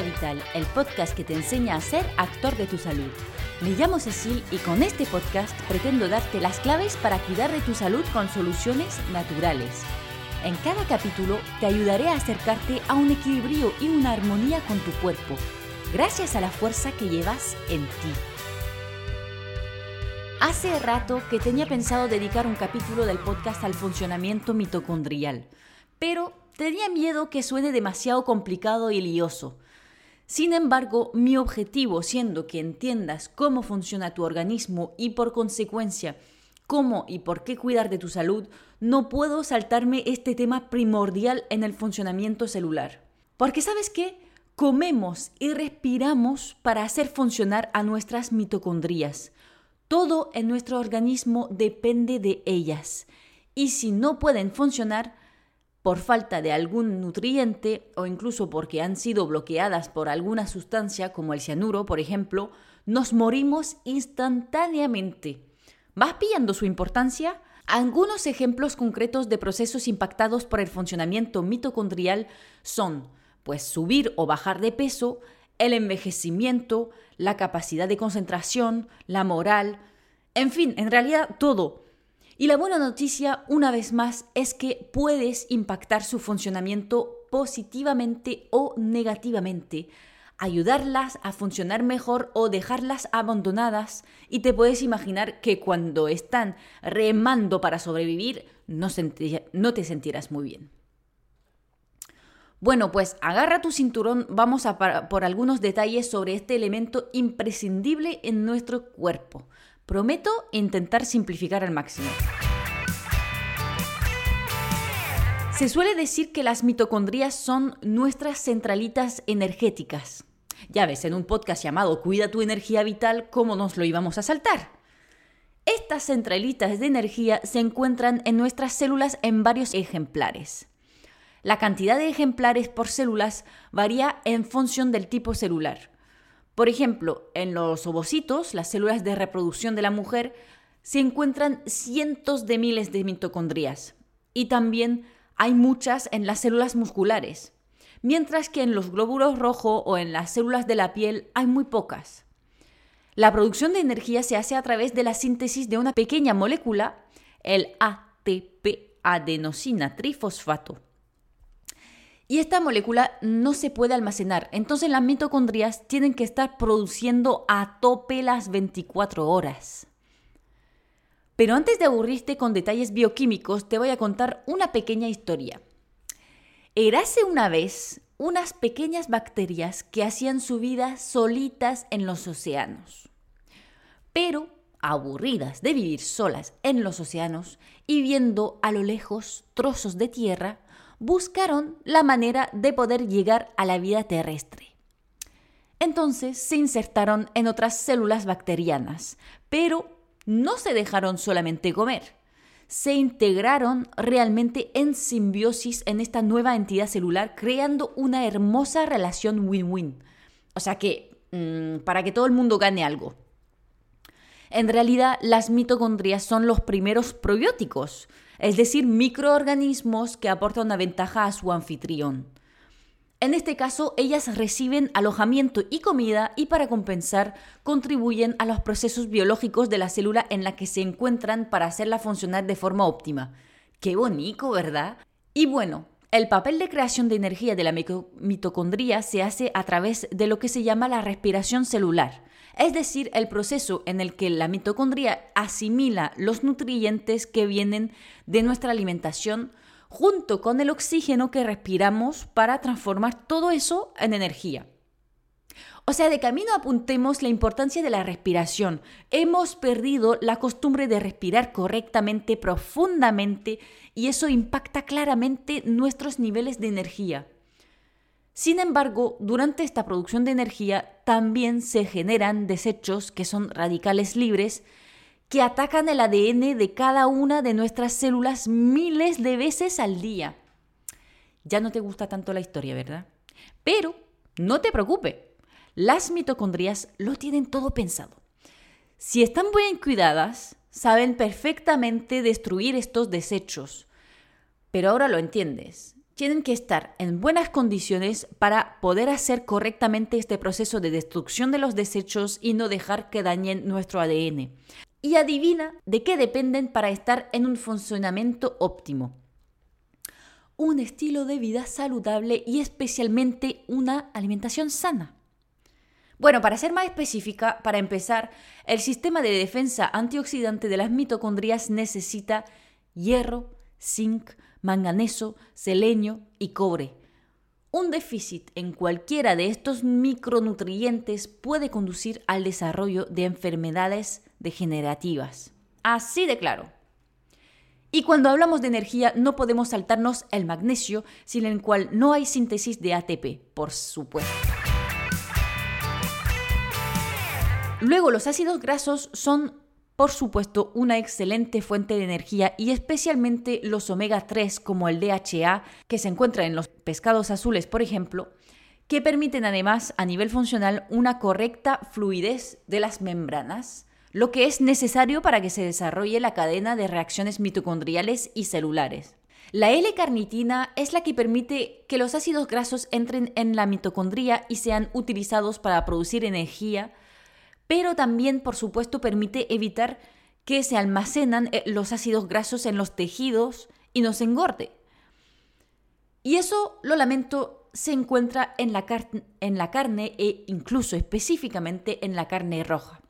Vital, el podcast que te enseña a ser actor de tu salud. Me llamo Cecil y con este podcast pretendo darte las claves para cuidar de tu salud con soluciones naturales. En cada capítulo te ayudaré a acercarte a un equilibrio y una armonía con tu cuerpo, gracias a la fuerza que llevas en ti. Hace rato que tenía pensado dedicar un capítulo del podcast al funcionamiento mitocondrial, pero tenía miedo que suene demasiado complicado y lioso. Sin embargo, mi objetivo, siendo que entiendas cómo funciona tu organismo y por consecuencia cómo y por qué cuidar de tu salud, no puedo saltarme este tema primordial en el funcionamiento celular. Porque sabes qué? Comemos y respiramos para hacer funcionar a nuestras mitocondrias. Todo en nuestro organismo depende de ellas. Y si no pueden funcionar por falta de algún nutriente o incluso porque han sido bloqueadas por alguna sustancia como el cianuro, por ejemplo, nos morimos instantáneamente. ¿Vas pillando su importancia? Algunos ejemplos concretos de procesos impactados por el funcionamiento mitocondrial son, pues, subir o bajar de peso, el envejecimiento, la capacidad de concentración, la moral, en fin, en realidad todo. Y la buena noticia, una vez más, es que puedes impactar su funcionamiento positivamente o negativamente, ayudarlas a funcionar mejor o dejarlas abandonadas y te puedes imaginar que cuando están remando para sobrevivir no, te sentirás muy bien. Bueno, pues agarra tu cinturón, vamos a por algunos detalles sobre este elemento imprescindible en nuestro cuerpo. Prometo intentar simplificar al máximo. Se suele decir que las mitocondrias son nuestras centralitas energéticas. Ya ves, en un podcast llamado Cuida tu energía vital, ¿cómo nos lo íbamos a saltar? Estas centralitas de energía se encuentran en nuestras células en varios ejemplares. La cantidad de ejemplares por células varía en función del tipo celular. Por ejemplo, en los ovocitos, las células de reproducción de la mujer, se encuentran cientos de miles de mitocondrias y también hay muchas en las células musculares, mientras que en los glóbulos rojos o en las células de la piel hay muy pocas. La producción de energía se hace a través de la síntesis de una pequeña molécula, el ATP, adenosina trifosfato y esta molécula no se puede almacenar. Entonces las mitocondrias tienen que estar produciendo a tope las 24 horas. Pero antes de aburrirte con detalles bioquímicos, te voy a contar una pequeña historia. Érase una vez unas pequeñas bacterias que hacían su vida solitas en los océanos. Pero aburridas de vivir solas en los océanos y viendo a lo lejos trozos de tierra, buscaron la manera de poder llegar a la vida terrestre. Entonces se insertaron en otras células bacterianas, pero no se dejaron solamente comer. Se integraron realmente en simbiosis en esta nueva entidad celular, creando una hermosa relación win-win. O sea que, mm, para que todo el mundo gane algo. En realidad, las mitocondrias son los primeros probióticos, es decir, microorganismos que aportan una ventaja a su anfitrión. En este caso, ellas reciben alojamiento y comida y para compensar contribuyen a los procesos biológicos de la célula en la que se encuentran para hacerla funcionar de forma óptima. Qué bonito, ¿verdad? Y bueno, el papel de creación de energía de la mitocondría se hace a través de lo que se llama la respiración celular es decir, el proceso en el que la mitocondria asimila los nutrientes que vienen de nuestra alimentación junto con el oxígeno que respiramos para transformar todo eso en energía. O sea, de camino apuntemos la importancia de la respiración. Hemos perdido la costumbre de respirar correctamente, profundamente, y eso impacta claramente nuestros niveles de energía. Sin embargo, durante esta producción de energía también se generan desechos que son radicales libres que atacan el ADN de cada una de nuestras células miles de veces al día. Ya no te gusta tanto la historia, ¿verdad? Pero no te preocupes, las mitocondrias lo tienen todo pensado. Si están bien cuidadas, saben perfectamente destruir estos desechos. Pero ahora lo entiendes tienen que estar en buenas condiciones para poder hacer correctamente este proceso de destrucción de los desechos y no dejar que dañen nuestro ADN. Y adivina de qué dependen para estar en un funcionamiento óptimo. Un estilo de vida saludable y especialmente una alimentación sana. Bueno, para ser más específica, para empezar, el sistema de defensa antioxidante de las mitocondrias necesita hierro, zinc, manganeso, selenio y cobre. Un déficit en cualquiera de estos micronutrientes puede conducir al desarrollo de enfermedades degenerativas. Así de claro. Y cuando hablamos de energía no podemos saltarnos el magnesio, sin el cual no hay síntesis de ATP, por supuesto. Luego, los ácidos grasos son, por supuesto, una excelente fuente de energía y especialmente los omega 3 como el DHA, que se encuentra en los pescados azules, por ejemplo, que permiten además a nivel funcional una correcta fluidez de las membranas, lo que es necesario para que se desarrolle la cadena de reacciones mitocondriales y celulares. La L-carnitina es la que permite que los ácidos grasos entren en la mitocondria y sean utilizados para producir energía pero también, por supuesto, permite evitar que se almacenan eh, los ácidos grasos en los tejidos y no se engorde. Y eso, lo lamento, se encuentra en la, en la carne e incluso específicamente en la carne roja.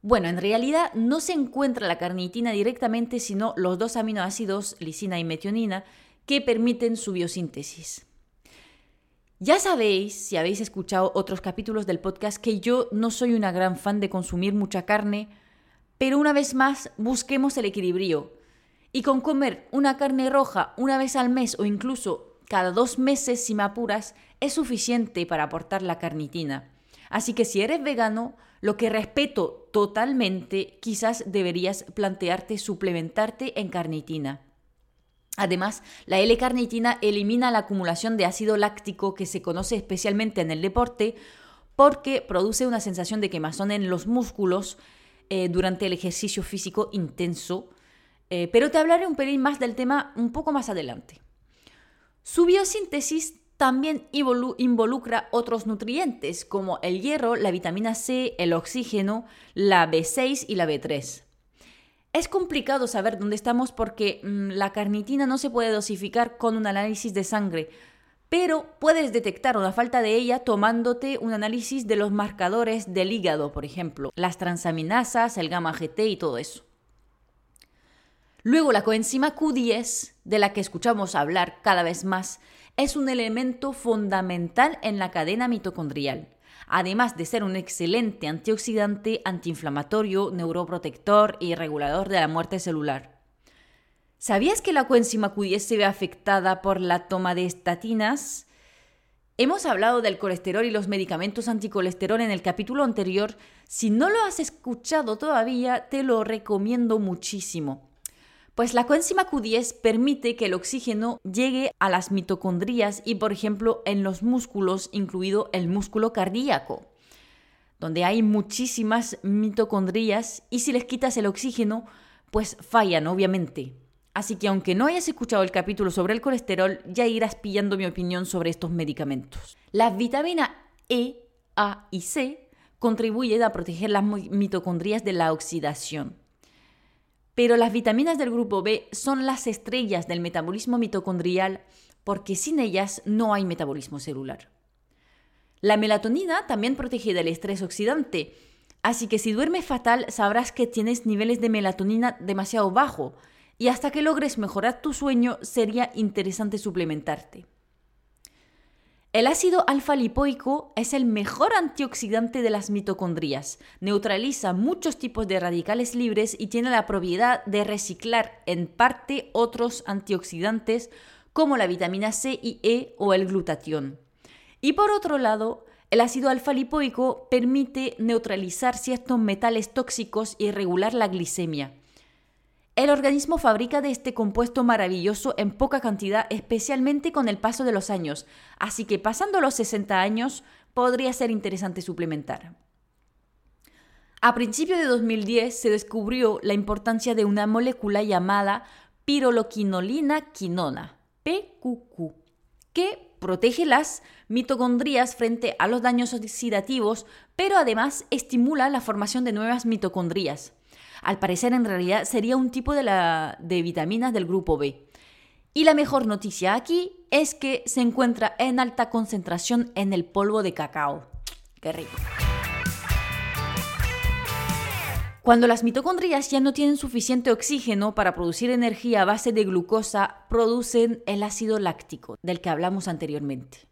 Bueno, en realidad no se encuentra la carnitina directamente, sino los dos aminoácidos, lisina y metionina, que permiten su biosíntesis. Ya sabéis, si habéis escuchado otros capítulos del podcast, que yo no soy una gran fan de consumir mucha carne, pero una vez más busquemos el equilibrio. Y con comer una carne roja una vez al mes o incluso cada dos meses si me apuras, es suficiente para aportar la carnitina. Así que si eres vegano, lo que respeto totalmente, quizás deberías plantearte suplementarte en carnitina. Además, la L-carnitina elimina la acumulación de ácido láctico que se conoce especialmente en el deporte porque produce una sensación de quemazón en los músculos eh, durante el ejercicio físico intenso. Eh, pero te hablaré un pelín más del tema un poco más adelante. Su biosíntesis también involucra otros nutrientes como el hierro, la vitamina C, el oxígeno, la B6 y la B3. Es complicado saber dónde estamos porque mm, la carnitina no se puede dosificar con un análisis de sangre, pero puedes detectar una falta de ella tomándote un análisis de los marcadores del hígado, por ejemplo, las transaminasas, el gamma GT y todo eso. Luego la coenzima Q10, de la que escuchamos hablar cada vez más, es un elemento fundamental en la cadena mitocondrial además de ser un excelente antioxidante, antiinflamatorio, neuroprotector y regulador de la muerte celular. ¿Sabías que la coenzima Q10 se ve afectada por la toma de estatinas? Hemos hablado del colesterol y los medicamentos anticolesterol en el capítulo anterior. Si no lo has escuchado todavía, te lo recomiendo muchísimo. Pues la coenzima Q10 permite que el oxígeno llegue a las mitocondrias y, por ejemplo, en los músculos, incluido el músculo cardíaco, donde hay muchísimas mitocondrias y si les quitas el oxígeno, pues fallan, obviamente. Así que aunque no hayas escuchado el capítulo sobre el colesterol, ya irás pillando mi opinión sobre estos medicamentos. Las vitaminas E, A y C contribuyen a proteger las mitocondrias de la oxidación. Pero las vitaminas del grupo B son las estrellas del metabolismo mitocondrial porque sin ellas no hay metabolismo celular. La melatonina también protege del estrés oxidante, así que si duermes fatal sabrás que tienes niveles de melatonina demasiado bajo y hasta que logres mejorar tu sueño sería interesante suplementarte. El ácido alfa-lipoico es el mejor antioxidante de las mitocondrias. Neutraliza muchos tipos de radicales libres y tiene la propiedad de reciclar en parte otros antioxidantes como la vitamina C y E o el glutatión. Y por otro lado, el ácido alfa-lipoico permite neutralizar ciertos metales tóxicos y regular la glicemia. El organismo fabrica de este compuesto maravilloso en poca cantidad, especialmente con el paso de los años, así que pasando los 60 años podría ser interesante suplementar. A principios de 2010 se descubrió la importancia de una molécula llamada piroloquinolina quinona, PQQ, que protege las mitocondrias frente a los daños oxidativos, pero además estimula la formación de nuevas mitocondrias. Al parecer, en realidad, sería un tipo de, la, de vitaminas del grupo B. Y la mejor noticia aquí es que se encuentra en alta concentración en el polvo de cacao. ¡Qué rico! Cuando las mitocondrias ya no tienen suficiente oxígeno para producir energía a base de glucosa, producen el ácido láctico, del que hablamos anteriormente.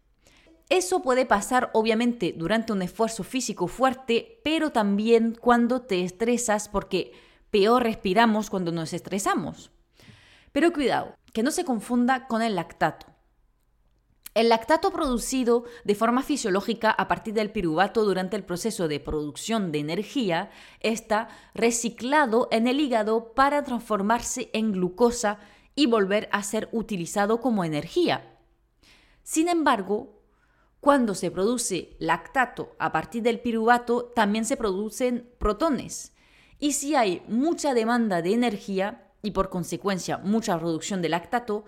Eso puede pasar obviamente durante un esfuerzo físico fuerte, pero también cuando te estresas porque peor respiramos cuando nos estresamos. Pero cuidado, que no se confunda con el lactato. El lactato producido de forma fisiológica a partir del piruvato durante el proceso de producción de energía está reciclado en el hígado para transformarse en glucosa y volver a ser utilizado como energía. Sin embargo, cuando se produce lactato a partir del piruvato, también se producen protones. Y si hay mucha demanda de energía y por consecuencia mucha producción de lactato,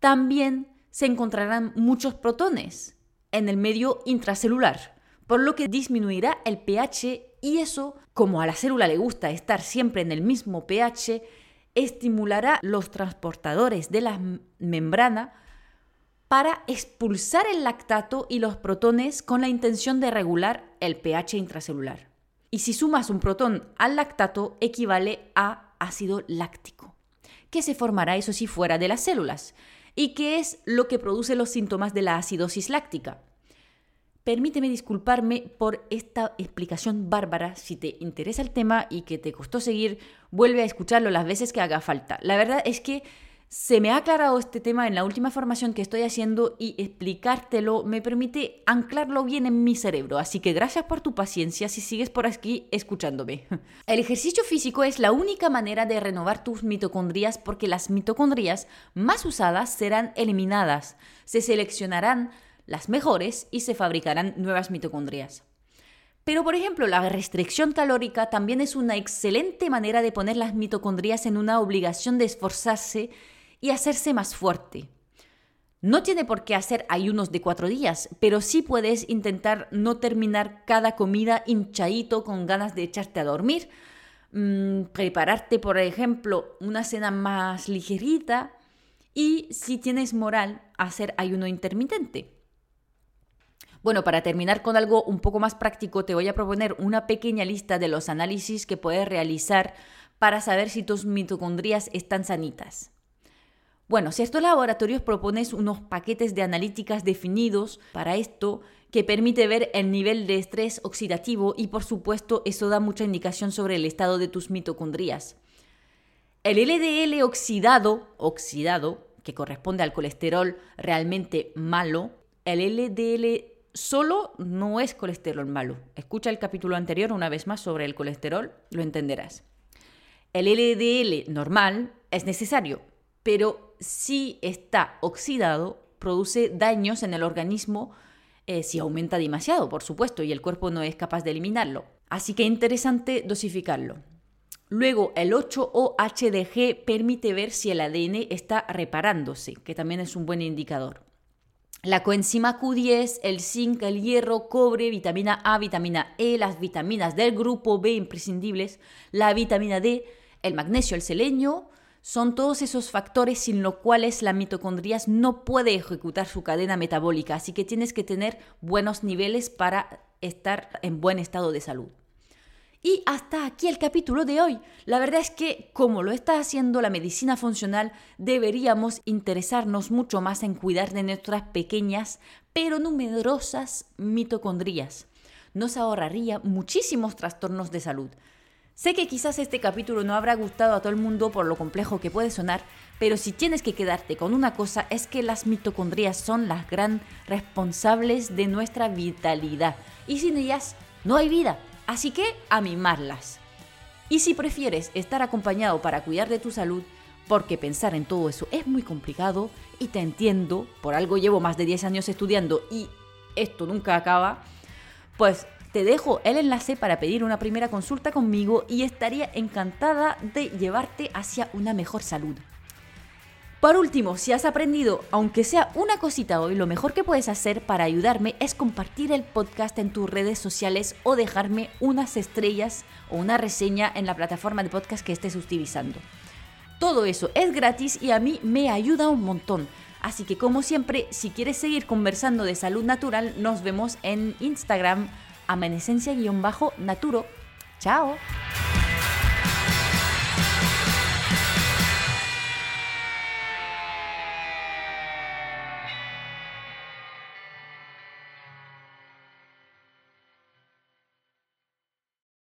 también se encontrarán muchos protones en el medio intracelular, por lo que disminuirá el pH y eso, como a la célula le gusta estar siempre en el mismo pH, estimulará los transportadores de la membrana para expulsar el lactato y los protones con la intención de regular el pH intracelular. Y si sumas un protón al lactato, equivale a ácido láctico, que se formará eso si fuera de las células, y que es lo que produce los síntomas de la acidosis láctica. Permíteme disculparme por esta explicación bárbara. Si te interesa el tema y que te costó seguir, vuelve a escucharlo las veces que haga falta. La verdad es que se me ha aclarado este tema en la última formación que estoy haciendo y explicártelo me permite anclarlo bien en mi cerebro, así que gracias por tu paciencia si sigues por aquí escuchándome. El ejercicio físico es la única manera de renovar tus mitocondrias porque las mitocondrias más usadas serán eliminadas, se seleccionarán las mejores y se fabricarán nuevas mitocondrias. Pero, por ejemplo, la restricción calórica también es una excelente manera de poner las mitocondrias en una obligación de esforzarse y hacerse más fuerte. No tiene por qué hacer ayunos de cuatro días, pero sí puedes intentar no terminar cada comida hinchadito con ganas de echarte a dormir. Mm, prepararte, por ejemplo, una cena más ligerita y, si tienes moral, hacer ayuno intermitente. Bueno, para terminar con algo un poco más práctico, te voy a proponer una pequeña lista de los análisis que puedes realizar para saber si tus mitocondrias están sanitas. Bueno, si estos laboratorios propones unos paquetes de analíticas definidos para esto que permite ver el nivel de estrés oxidativo y por supuesto eso da mucha indicación sobre el estado de tus mitocondrias. El LDL oxidado, oxidado, que corresponde al colesterol realmente malo, el LDL solo no es colesterol malo. Escucha el capítulo anterior una vez más sobre el colesterol, lo entenderás. El LDL normal es necesario, pero si está oxidado, produce daños en el organismo eh, si aumenta demasiado, por supuesto, y el cuerpo no es capaz de eliminarlo. Así que interesante dosificarlo. Luego, el 8-OHDG permite ver si el ADN está reparándose, que también es un buen indicador. La coenzima Q10, el zinc, el hierro, cobre, vitamina A, vitamina E, las vitaminas del grupo B imprescindibles, la vitamina D, el magnesio, el selenio, son todos esos factores sin los cuales la mitocondria no puede ejecutar su cadena metabólica, así que tienes que tener buenos niveles para estar en buen estado de salud. Y hasta aquí el capítulo de hoy. La verdad es que, como lo está haciendo la medicina funcional, deberíamos interesarnos mucho más en cuidar de nuestras pequeñas pero numerosas mitocondrias. Nos ahorraría muchísimos trastornos de salud. Sé que quizás este capítulo no habrá gustado a todo el mundo por lo complejo que puede sonar, pero si tienes que quedarte con una cosa es que las mitocondrias son las gran responsables de nuestra vitalidad y sin ellas no hay vida, así que a mimarlas. Y si prefieres estar acompañado para cuidar de tu salud, porque pensar en todo eso es muy complicado y te entiendo, por algo llevo más de 10 años estudiando y esto nunca acaba, pues te dejo el enlace para pedir una primera consulta conmigo y estaría encantada de llevarte hacia una mejor salud. Por último, si has aprendido, aunque sea una cosita hoy, lo mejor que puedes hacer para ayudarme es compartir el podcast en tus redes sociales o dejarme unas estrellas o una reseña en la plataforma de podcast que estés utilizando. Todo eso es gratis y a mí me ayuda un montón. Así que como siempre, si quieres seguir conversando de salud natural, nos vemos en Instagram, amanecencia-naturo. ¡Chao!